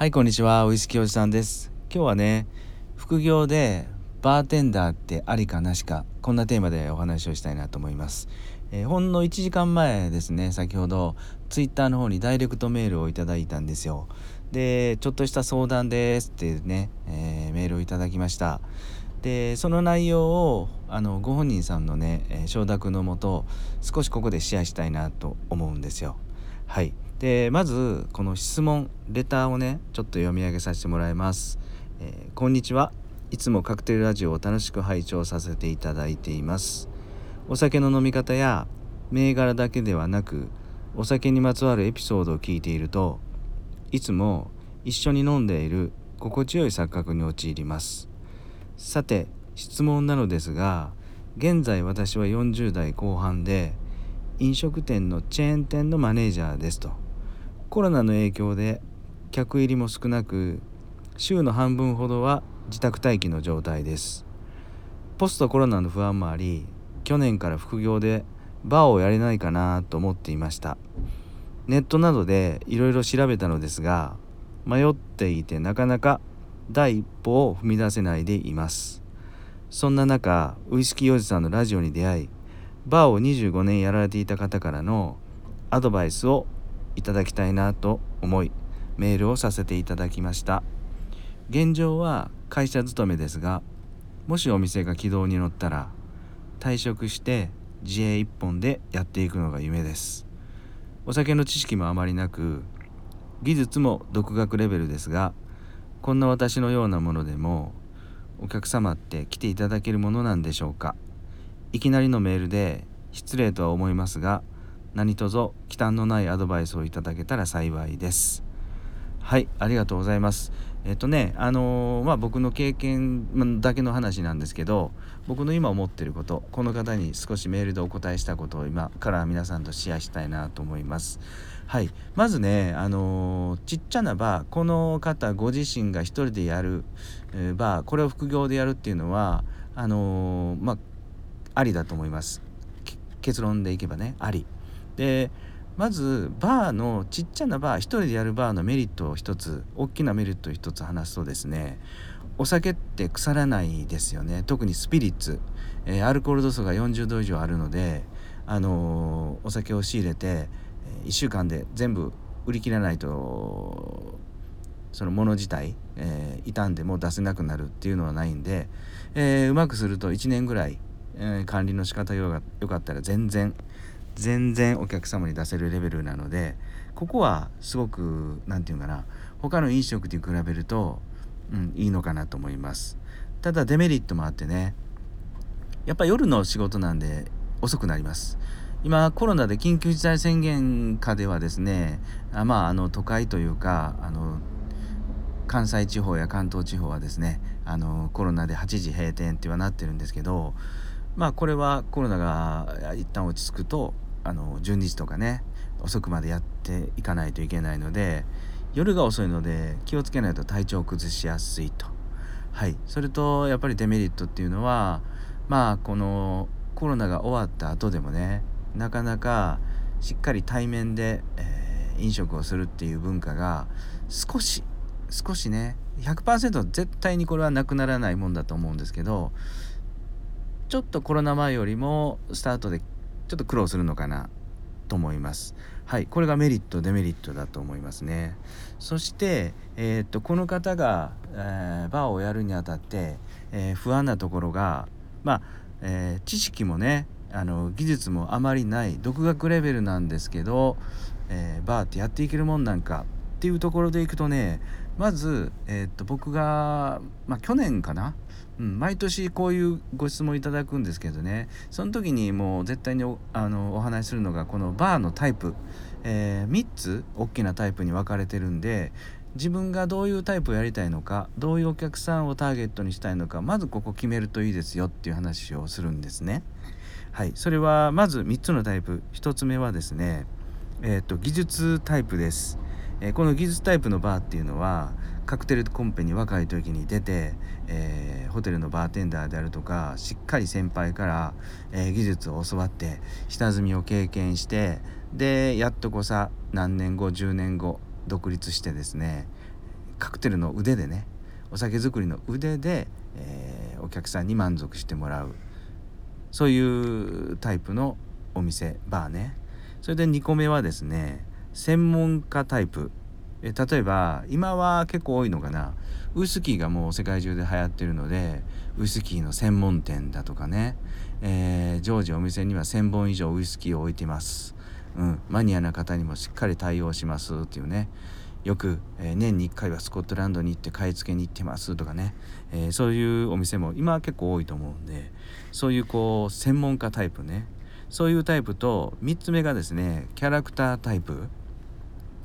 はいこんにちはウイスキーおじさんです。今日はね副業でバーテンダーってありかなしかこんなテーマでお話をしたいなと思います、えー、ほんの1時間前ですね先ほどツイッターの方にダイレクトメールをいただいたんですよ。でちょっとした相談ですってね、えー、メールをいただきました。でその内容をあのご本人さんのね、え、承諾のもと少しここでシェアしたいなと思うんですよ。はい。でまずこの質問レターをねちょっと読み上げさせてもらいます、えー、こんにちは。いつもカクテルラジオを楽しく拝聴させていただいています。お酒の飲み方や銘柄だけではなくお酒にまつわるエピソードを聞いているといつも一緒に飲んでいる心地よい錯覚に陥ります。さて質問なのですが現在私は40代後半で飲食店のチェーン店のマネージャーですと。コロナの影響で客入りも少なく週の半分ほどは自宅待機の状態です。ポストコロナの不安もあり去年から副業でバーをやれないかなと思っていました。ネットなどでいろいろ調べたのですが迷っていてなかなか第一歩を踏み出せないでいます。そんな中ウイスキーおじさんのラジオに出会いバーを25年やられていた方からのアドバイスをいただきたいなと思いメールをさせていただきました。現状は会社勤めですがもしお店が軌道に乗ったら退職して自営一本でやっていくのが夢です。お酒の知識もあまりなく技術も独学レベルですがこんな私のようなものでもお客様って来ていただけるものなんでしょうか。いきなりのメールで失礼とは思いますが何卒忌憚のないアドバイスをいただけたら幸いです。はいありがとうございます。えっとねあのー、まあ僕の経験だけの話なんですけど僕の今思ってることこの方に少しメールでお答えしたことを今から皆さんとシェアしたいなと思います。はいまずねあのー、ちっちゃなバーこの方ご自身が一人でやる、えー、バーこれを副業でやるっていうのはあのまあありだと思います。結論でいけばねあり。でまずバーのちっちゃなバー一人でやるバーのメリットを一つ大きなメリットを一つ話すとですねお酒って腐らないですよね。特にスピリッツ、えー、アルコール度数が40度以上あるので、あのー、お酒を仕入れて1週間で全部売り切らないとそのもの自体、えー、傷んでも出せなくなるっていうのはないんで、えー、うまくすると1年ぐらい、え、管理の仕方が良かったら全然全然お客様に出せるレベルなのでここはすごく何て言うかな他の飲食に比べると、うん、いいのかなと思います。ただデメリットもあってねやっぱ夜の仕事なんで遅くなります。今コロナで緊急事態宣言下ではですねあまああの都会というかあの関西地方や関東地方はですねあのコロナで8時閉店ってはなってるんですけどまあこれはコロナが一旦落ち着くとあの12時とかね遅くまでやっていかないといけないので夜が遅いので気をつけないと体調を崩しやすいと。はい、それとやっぱりデメリットっていうのはまあこのコロナが終わった後でもねなかなかしっかり対面で、えー、飲食をするっていう文化が少し少しね100%絶対にこれはなくならないもんだと思うんですけどちょっとコロナ前よりもスタートでちょっと苦労するのかなと思います。はい、これがメリットデメリットだと思いますね。そして、えー、っとこの方が、えー、バーをやるにあたって、えー、不安なところが、まあえ知識もねあの技術もあまりない独学レベルなんですけど、えバーってやっていけるもんなんかっていうところでいくとねまず、えー、っと僕が、まあ、去年かな、うん、毎年こういうご質問いただくんですけどねその時にもう絶対におあのお話しするのがこのバーのタイプ、えー、3つ大きなタイプに分かれてるんで自分がどういうタイプをやりたいのかどういうお客さんをターゲットにしたいのかまずここ決めるといいですよっていう話をするんですね。はい、それはまず3つのタイプ1つ目はですね、えーと技術タイプです。えー、この技術タイプのバーっていうのはカクテルコンペに若い時に出て、えー、ホテルのバーテンダーであるとかしっかり先輩から、え、技術を教わって下積みを経験してでやっとこさ何年後10年後独立してですねカクテルの腕でねお酒作りの腕で、えー、お客さんに満足してもらう。そういうタイプのお店バーね。それで2個目はですね専門家タイプ。え例えば今は結構多いのかな。ウイスキーがもう世界中で流行ってるのでウイスキーの専門店だとかね、えー、常時お店には1,000本以上ウイスキーを置いてます、うん、マニアな方にもしっかり対応しますっていうね。よく、えー、年に1回はスコットランドに行って買い付けに行ってますとかね、えー、そういうお店も今は結構多いと思うんでそういうこう専門家タイプね。そういうタイプと3つ目がですねキャラクタータイプ。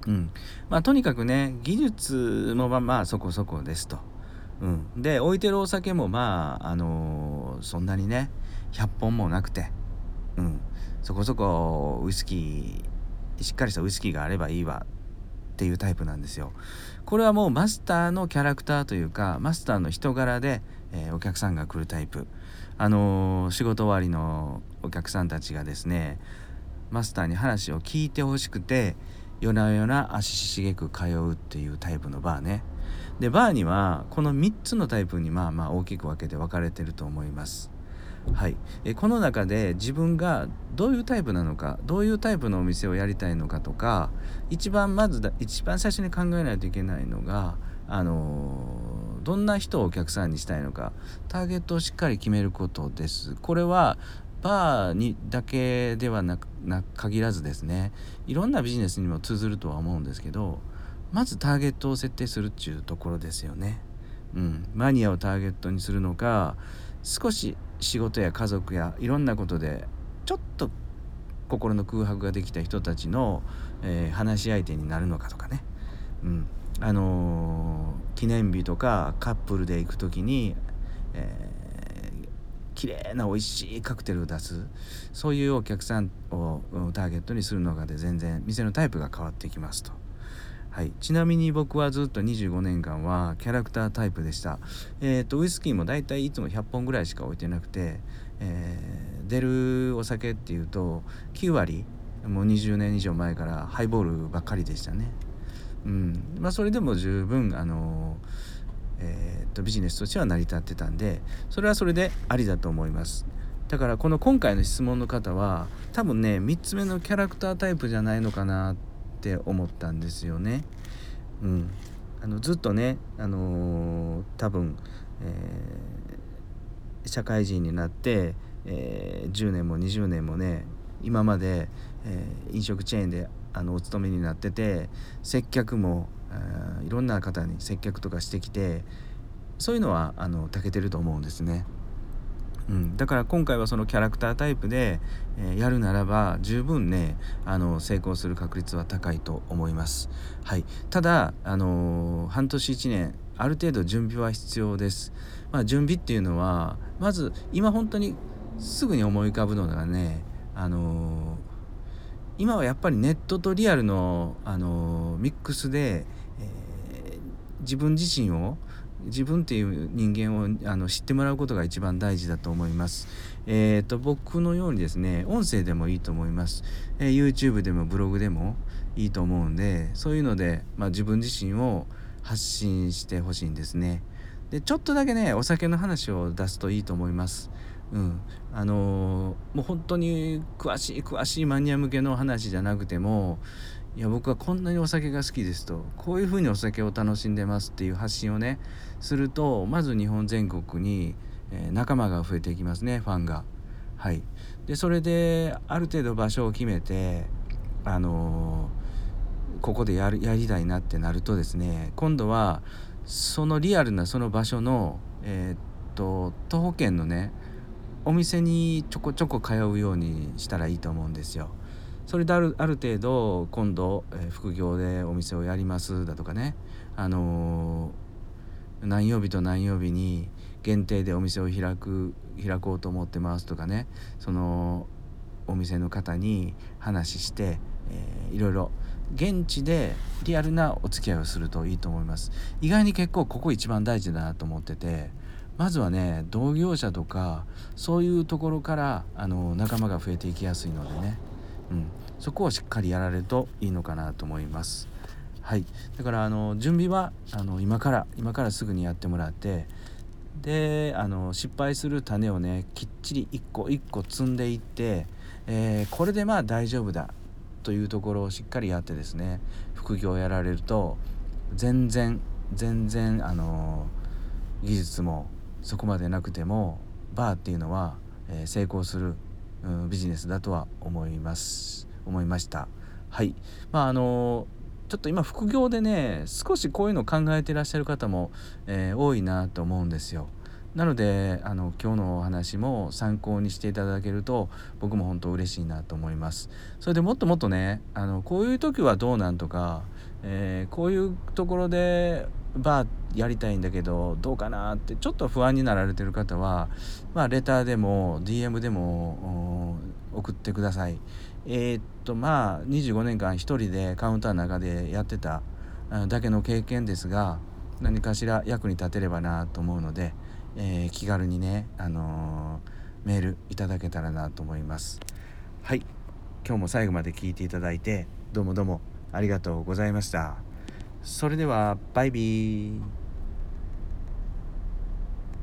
うんまあ、とにかくね技術もまあまあそこそこですと。うん、で置いてるお酒もまあ、あのー、そんなにね100本もなくて、うん、そこそこウイスキーしっかりしたウイスキーがあればいいわっていうタイプなんですよ。これはもうマスターのキャラクターというかマスターの人柄で、えー、お客さんが来るタイプ。あのー、仕事終わりのお客さんたちがですねマスターに話を聞いてほしくて夜な夜な足しげく通うっていうタイプのバーね。でバーにはこの3つのタイプにまあまあ大きく分けて分かれてると思います。はい。えこの中で自分がどういうタイプなのかどういうタイプのお店をやりたいのかとか一番まずだ一番最初に考えないといけないのがあのどんな人をお客さんにしたいのかターゲットをしっかり決めることです。これはバーにだけではなくな限らずですねいろんなビジネスにも通ずるとは思うんですけどまずターゲットを設定するっていうところですよね。うん、マニアをターゲットにするのか少し仕事や家族やいろんなことでちょっと心の空白ができた人たちの、えー、話し相手になるのかとかね、うん。あのー、記念日とかカップルで行く時に、え綺麗な美味しいカクテルを出すそういうお客さんをターゲットにするのかで全然店のタイプが変わってきますと。はい、ちなみに僕はずっと25年間はキャラクタータイプでした。えっ、ー、とウイスキーもだいたいいつも100本ぐらいしか置いてなくて、えー、出るお酒っていうと9割もう20年以上前からハイボールばっかりでしたね。うんまあ、それでも十分あのーえー、とビジネスとしては成り立ってたんでそれはそれでありだと思います。だからこの今回の質問の方は多分ね3つ目のキャラクタータイプじゃないのかなって思ったんですよね。うん、あのずっとね、あのー、多分、えー、社会人になって、えー、10年も20年もね今まで、え飲食チェーンであのお勤めになってて接客もいろんな方に接客とかしてきてそういうのはあの長けてると思うんですね。うん、だから今回はそのキャラクタータイプで、えー、やるならば十分ねあの成功する確率は高いと思います。はい、ただ、あのー、半年1年ある程度準備は必要です。まあ、準備っていうのはまず今本当にすぐに思い浮かぶのがね、あのー、今はやっぱりネットとリアルの、あのミックスで自分自身を自分っていう人間をあの知ってもらうことが一番大事だと思います。えーと、僕のようにですね音声でもいいと思います、えー、YouTube でもブログでもいいと思うんでそういうので、まあ、自分自身を発信してほしいんですね。でちょっとだけねお酒の話を出すといいと思います。うん、あのー、もう本当に詳しい詳しいマニア向けの話じゃなくてもいや僕はこんなにお酒が好きですとこういうふうにお酒を楽しんでますっていう発信をねするとまず日本全国に、えー、仲間が増えていきますねファンが。はい、でそれである程度場所を決めてあのー、ここでやるやりたいなってなるとですね今度はそのリアルなその場所の、えー、っと徒歩圏のねお店にちょこちょこ通うようにしたらいいと思うんですよ。それであるある程度今度、えー、副業でお店をやりますだとかね、あのー、何曜日と何曜日に限定でお店を開く開こうと思ってますとかねそのお店の方に話して、えー、いろいろ現地でリアルなお付き合いをするといいと思います。意外に結構ここ一番大事だなと思っててまずはね同業者とかそういうところからあの仲間が増えていきやすいのでね。うん、そこをしっかりやられるといいのかなと思います。はい。だからあの準備はあの今から今からすぐにやってもらってであの失敗する種をねきっちり一個一個積んでいって、えー、これでまあ大丈夫だ。というところをしっかりやってですね副業をやられると全然全然あの技術もそこまでなくてもバーっていうのは、えー、成功する、うん、ビジネスだとは思います。思いました。はい。まああのちょっと今副業でね少しこういうのを考えてらっしゃる方も、えー、多いなと思うんですよ。なのであの今日のお話も参考にしていただけると僕も本当嬉しいなと思います。それでもっともっとねあのこういう時はどうなんとか、えー、こういうところでバーやりたいんだけどどうかなってちょっと不安になられてる方は、まあ、レターでも DM でも送ってください。えー、っとまあ25年間1人でカウンターの中でやってただけの経験ですが何かしら役に立てればなと思うので、えー、気軽にね、あのー、メールいただけたらなと思います。はい今日も最後まで聞いていただいてどうもどうもありがとうございました。それではバイビー